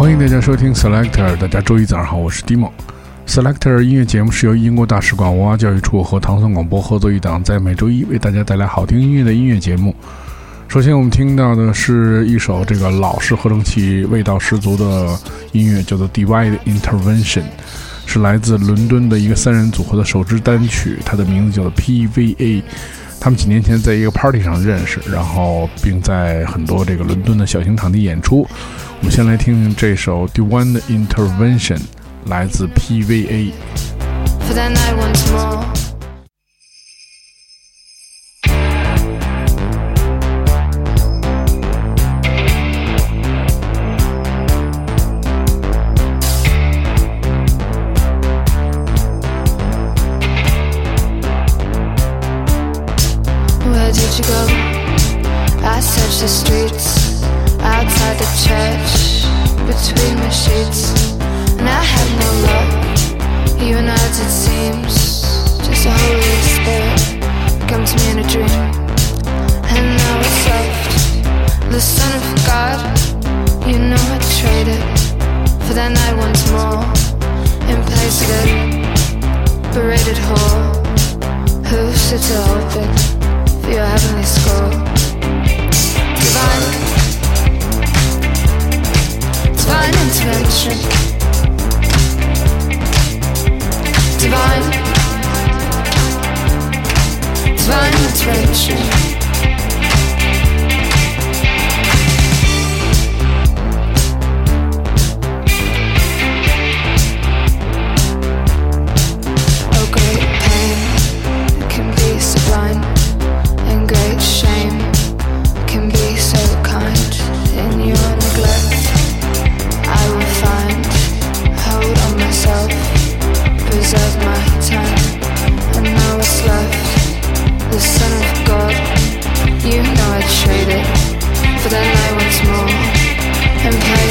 欢迎大家收听 Selector，大家周一早上好，我是 Dimo。Selector 音乐节目是由英国大使馆文化教育处和唐宋广播合作一档，在每周一为大家带来好听音乐的音乐节目。首先，我们听到的是一首这个老式合成器味道十足的音乐，叫做《Divide Intervention》，是来自伦敦的一个三人组合的首支单曲，它的名字叫做 PVA。他们几年前在一个 party 上认识，然后并在很多这个伦敦的小型场地演出。我们先来听听这首《d e w a n e Intervention》，来自 PVA。to hope for your heavenly school. Divine, divine intervention. Divine, divine intervention.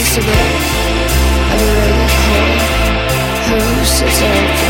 cigarette. I'm. Who sits up?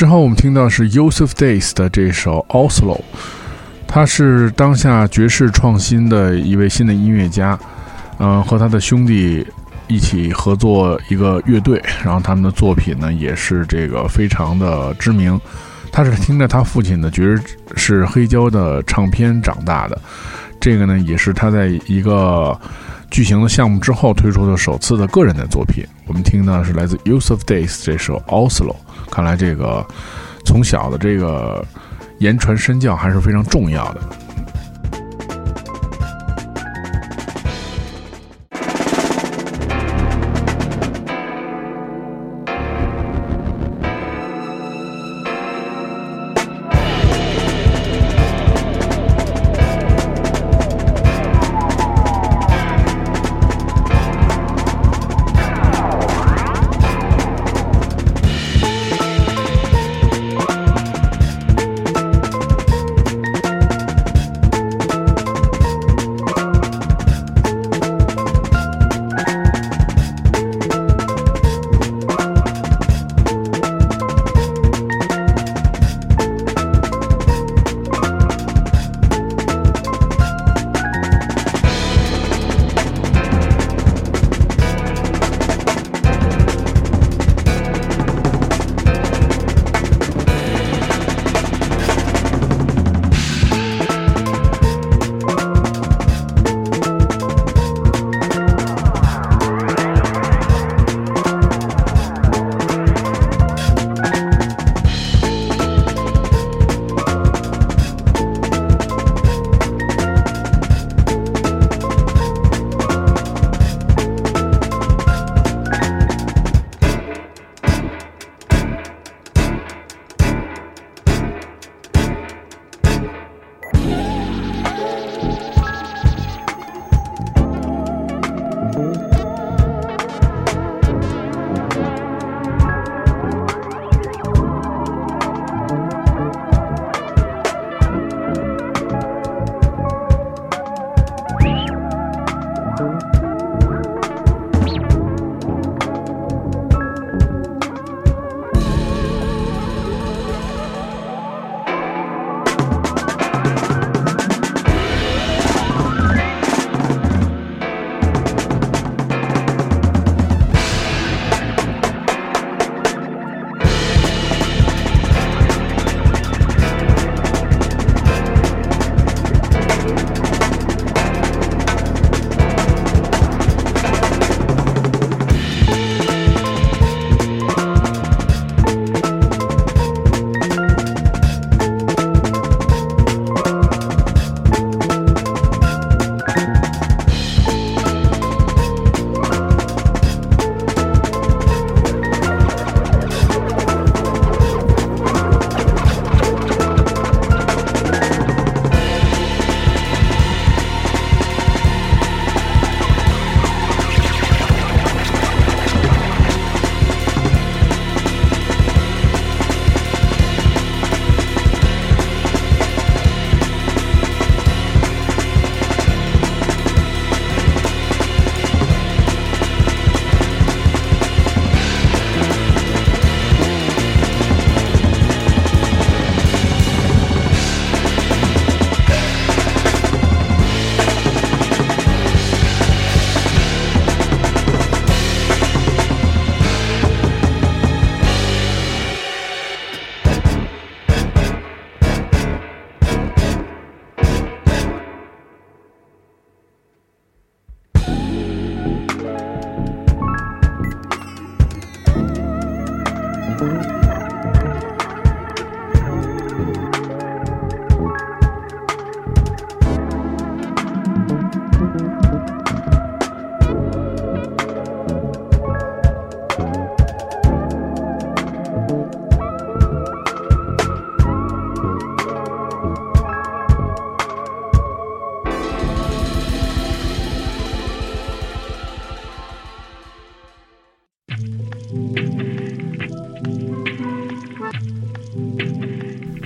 之后我们听到是 Yusuf Days 的这首 Oslo，他是当下爵士创新的一位新的音乐家，嗯，和他的兄弟一起合作一个乐队，然后他们的作品呢也是这个非常的知名。他是听着他父亲的爵士是黑胶的唱片长大的，这个呢也是他在一个巨型的项目之后推出的首次的个人的作品。我们听到是来自 Use of Days 这首 Oslo，看来这个从小的这个言传身教还是非常重要的。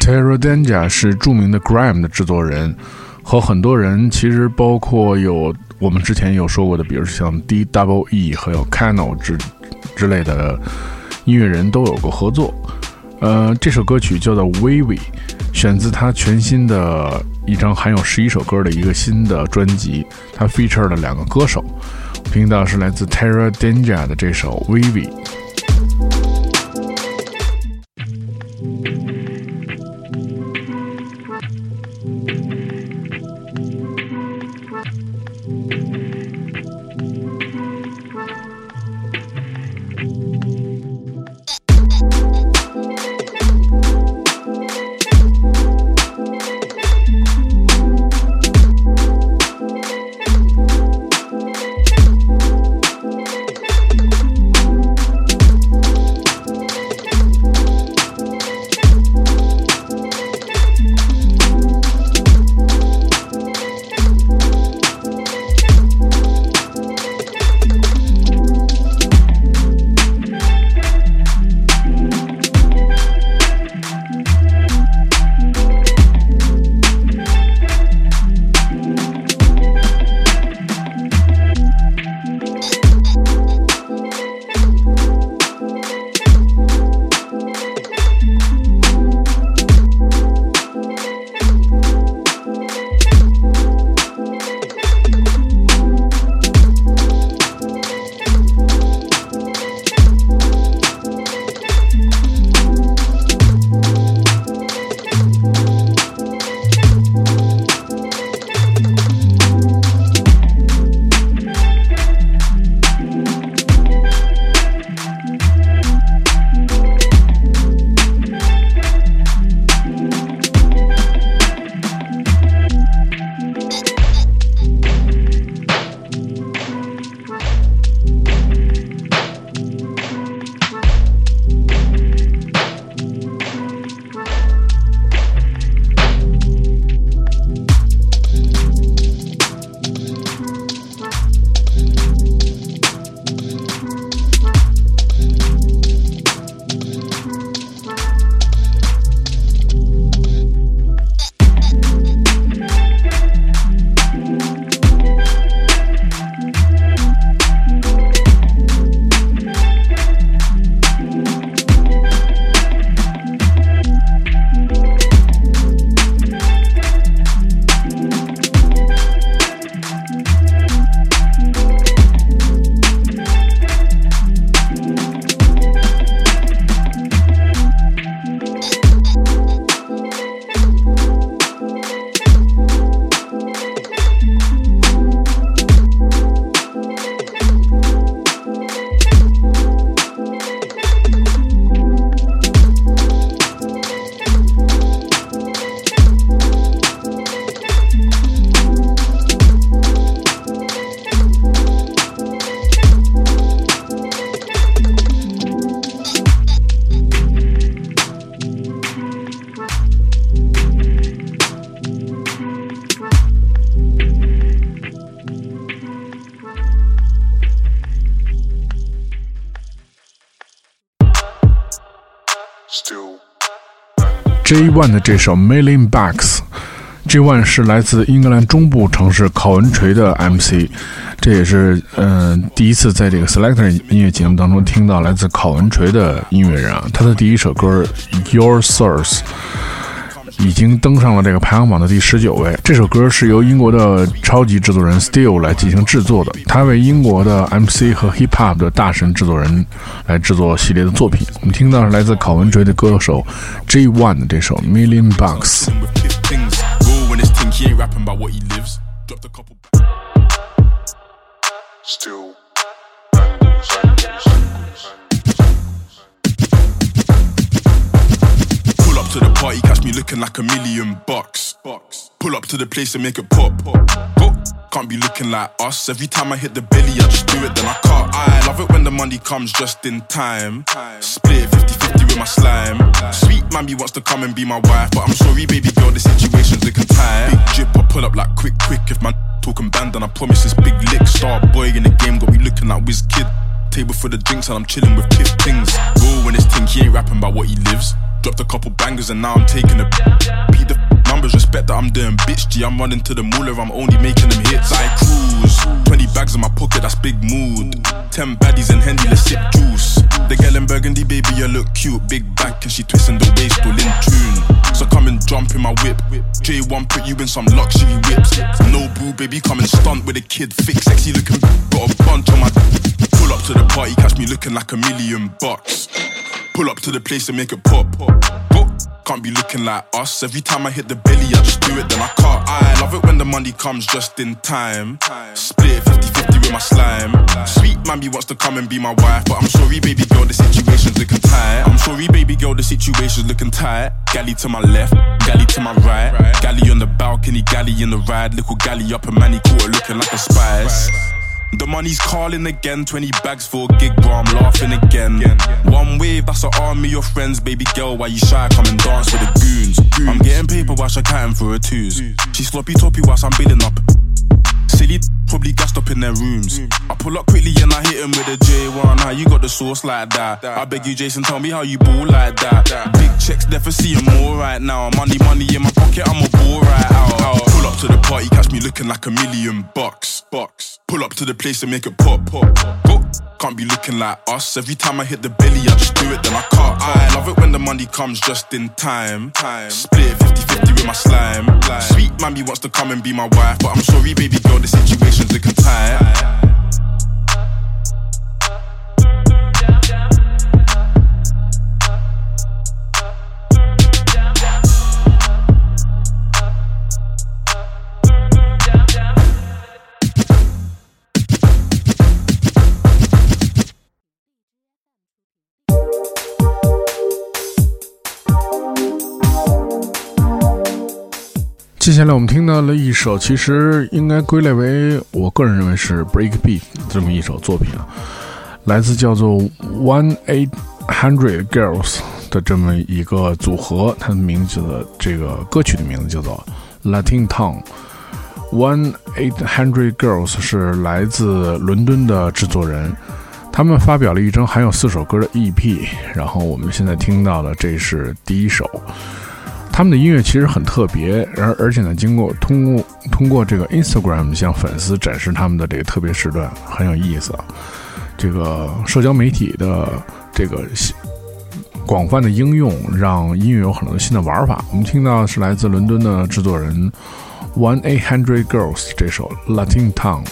Terra Danja 是著名的 Grime 的制作人，和很多人其实包括有我们之前有说过的，比如像 D Double E 和有 Cano 之之类的音乐人都有过合作。呃，这首歌曲叫做《Wavy》，选自他全新的一张含有十一首歌的一个新的专辑。他 feature 了两个歌手，听到是来自 Terra Danger 的这首《Wavy》。One 的这首 Million Bucks，J One 是来自英格兰中部城市考文垂的 MC，这也是嗯第一次在这个 Selector 音乐节目当中听到来自考文垂的音乐人啊，他的第一首歌 Your Source。已经登上了这个排行榜的第十九位。这首歌是由英国的超级制作人 Steel 来进行制作的，他为英国的 MC 和 Hip Hop 的大神制作人来制作系列的作品。我们听到是来自考文垂的歌手 J One 的这首 Million Bucks。To the party, catch me looking like a million bucks. Pull up to the place and make it pop. Can't be looking like us. Every time I hit the belly, I just do it, then I cut. I love it when the money comes just in time. Split 50 50 with my slime. Sweet mammy wants to come and be my wife, but I'm sorry, baby girl, the situation's looking tight. Big drip, I pull up like quick, quick. If man talking band, then I promise this big lick. Star boy in the game, got me looking like whiz kid. Table for the drinks, and I'm chilling with piff things. Roll when it's think he ain't rapping about what he lives. Dropped a couple bangers and now I'm taking a beat the numbers, respect that I'm doing bitch G. I'm running to the moolah, I'm only making them hits. I cruise, 20 bags in my pocket, that's big mood. 10 baddies and Hendy, let's sip juice. The girl in burgundy, baby, you look cute. Big back and she twisting the waist, all in tune. So come and jump in my whip. J1 put you in some luxury whips. No boo, baby, come and stunt with a kid. Thick, sexy looking, got a bunch on my. Pull up to the party, catch me looking like a million bucks. Pull up to the place and make it pop. Can't be looking like us. Every time I hit the belly, I just do it, then I cut. I love it when the money comes just in time. Split 50 50 with my slime. Sweet mammy wants to come and be my wife, but I'm sorry, baby girl, the situation's looking tight. I'm sorry, baby girl, the situation's looking tight. Galley to my left, galley to my right. Galley on the balcony, galley in the ride. Little galley up and manny quarter looking like a spice. The money's calling again, 20 bags for a gig, bro, I'm laughing again. One wave, that's an army of friends, baby girl, why you shy? Come and dance with the goons. I'm getting paper whilst you're counting for her twos. She sloppy toppy whilst I'm building up. Silly probably gassed up in their rooms. I pull up quickly and I hit him with a J1. How you got the sauce like that? I beg you, Jason, tell me how you ball like that. Big checks, never seeing more right now. Money, money in my pocket, I'm a ball right out. Pull up to the party, catch me looking like a million bucks. Bucks. Pull up to the place and make it pop. Pop. Go. Can't be looking like us. Every time I hit the belly, I just do it, then I cut. I love it when the money comes just in time. Split 50 50 with my slime. Sweet mammy wants to come and be my wife, but I'm sorry, baby girl, the actions are compiled. 接下来我们听到了一首，其实应该归类为我个人认为是 breakbeat 这么一首作品啊，来自叫做 One Eight Hundred Girls 的这么一个组合，它的名字的这个歌曲的名字叫做 Latin Town。One Eight Hundred Girls 是来自伦敦的制作人，他们发表了一张含有四首歌的 EP，然后我们现在听到的这是第一首。他们的音乐其实很特别，而而且呢，经过通过通过这个 Instagram 向粉丝展示他们的这个特别时段，很有意思啊。这个社交媒体的这个广泛的应用，让音乐有很多新的玩法。我们听到是来自伦敦的制作人 One Eight Hundred Girls 这首 Latin Town。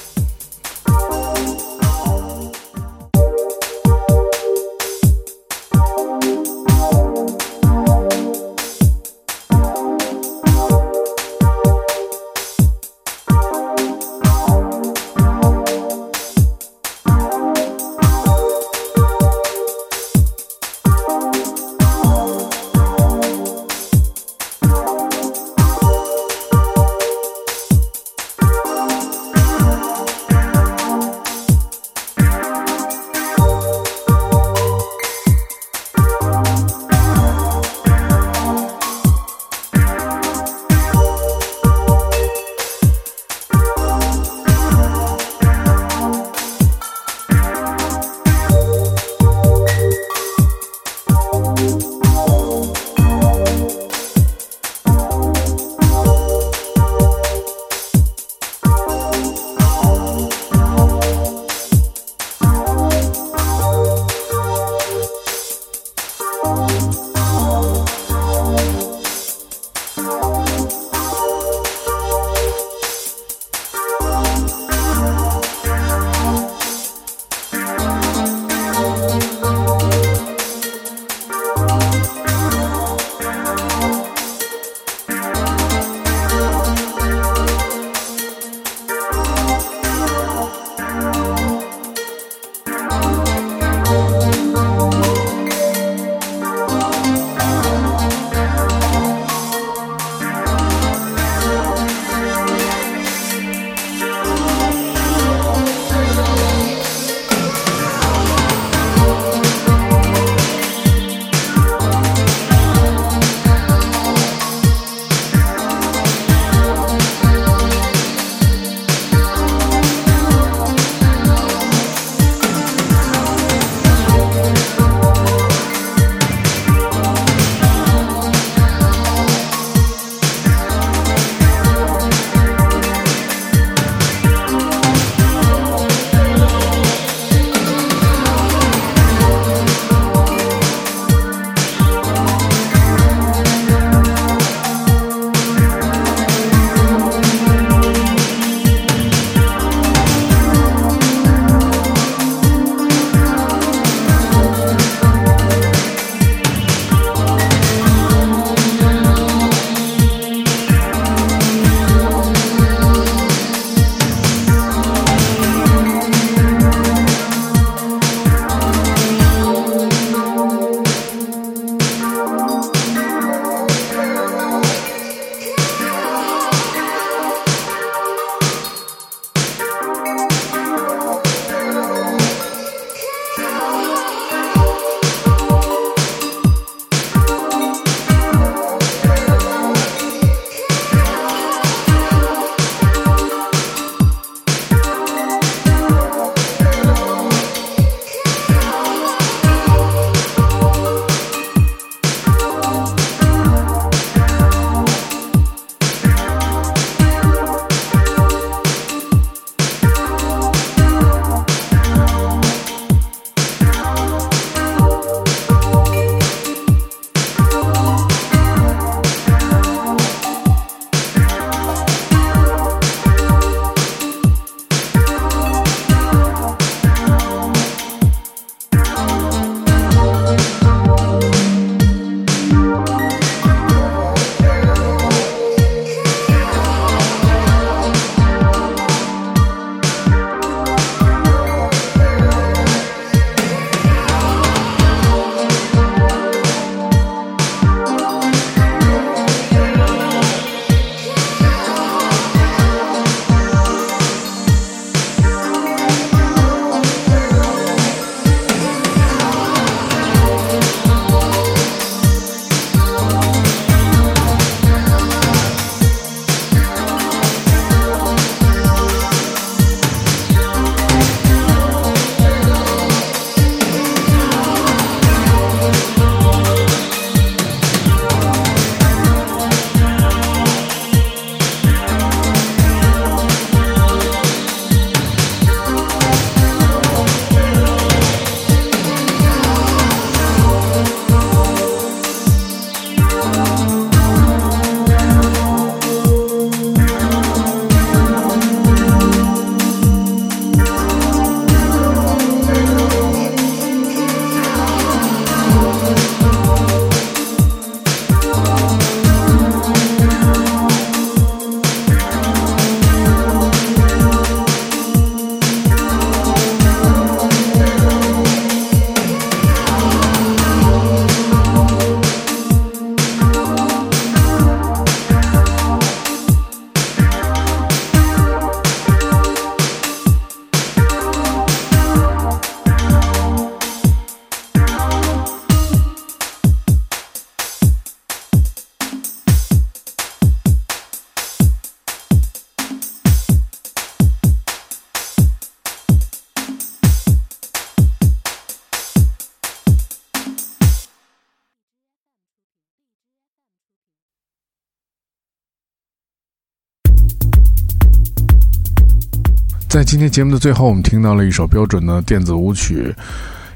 在今天节目的最后，我们听到了一首标准的电子舞曲，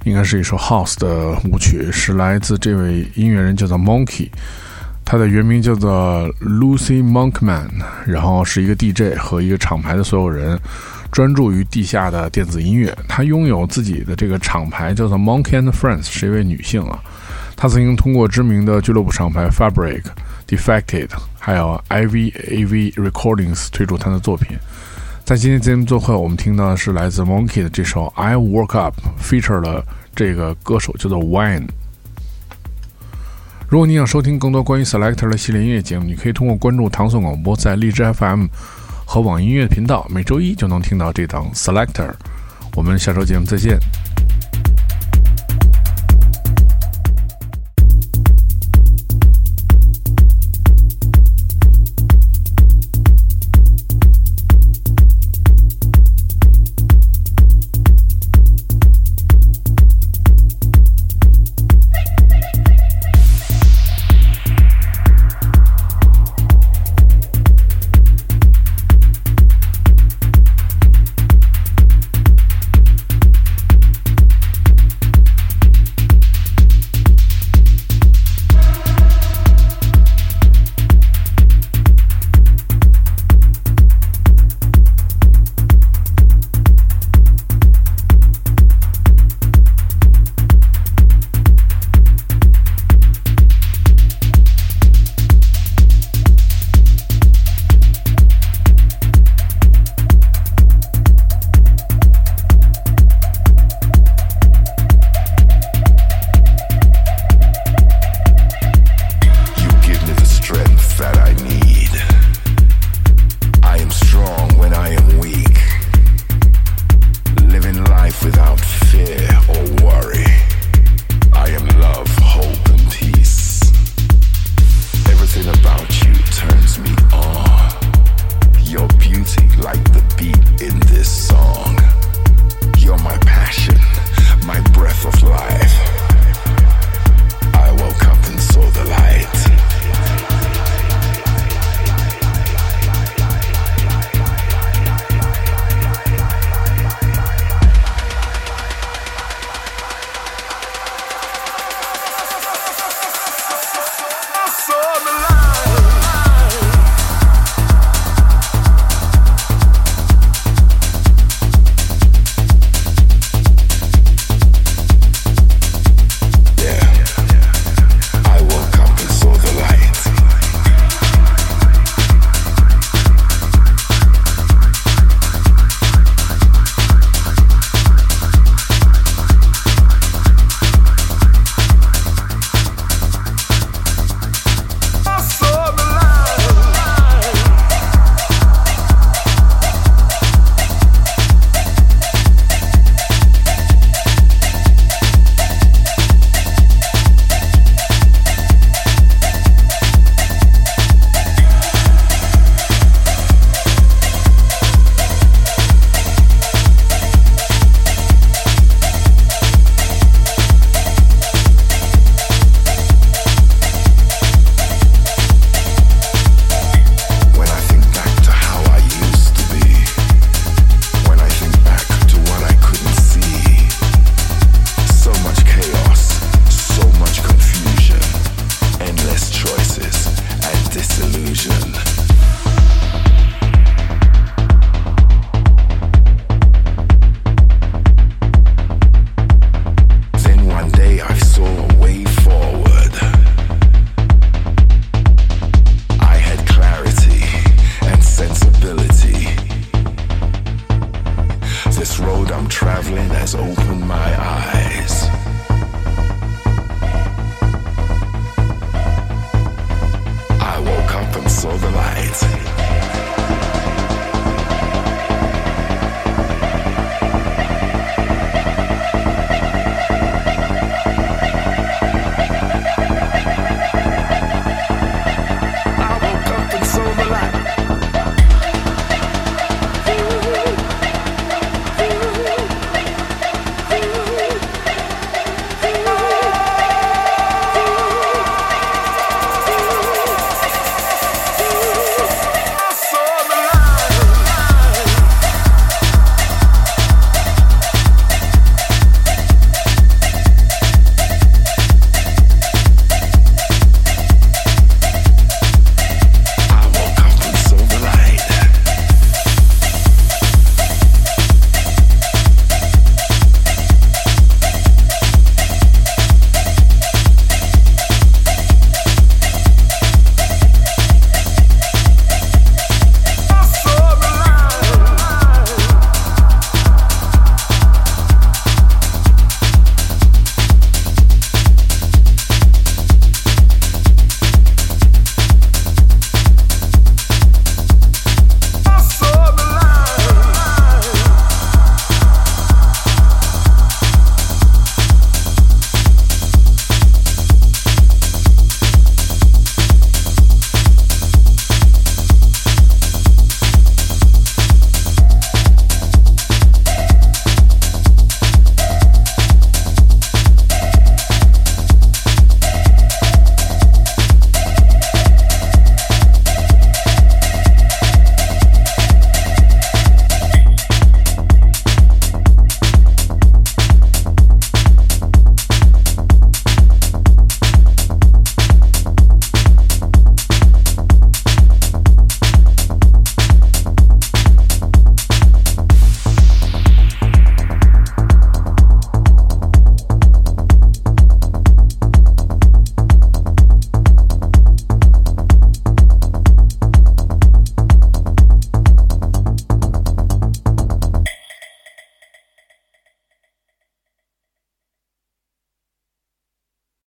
应该是一首 House 的舞曲，是来自这位音乐人，叫做 Monkey，他的原名叫做 Lucy Monkman，然后是一个 DJ 和一个厂牌的所有人，专注于地下的电子音乐。他拥有自己的这个厂牌，叫做 Monkey and Friends，是一位女性啊。她曾经通过知名的俱乐部厂牌 Fabric、Defected，还有 IVAV Recordings 推出她的作品。在今天节目最后，我们听到的是来自 Monkey 的这首《I Woke Up》，feature 了这个歌手叫做 Wine。如果你想收听更多关于 Selector 的系列音乐节目，你可以通过关注唐宋广播在荔枝 FM 和网音乐频道，每周一就能听到这档 Selector。我们下周节目再见。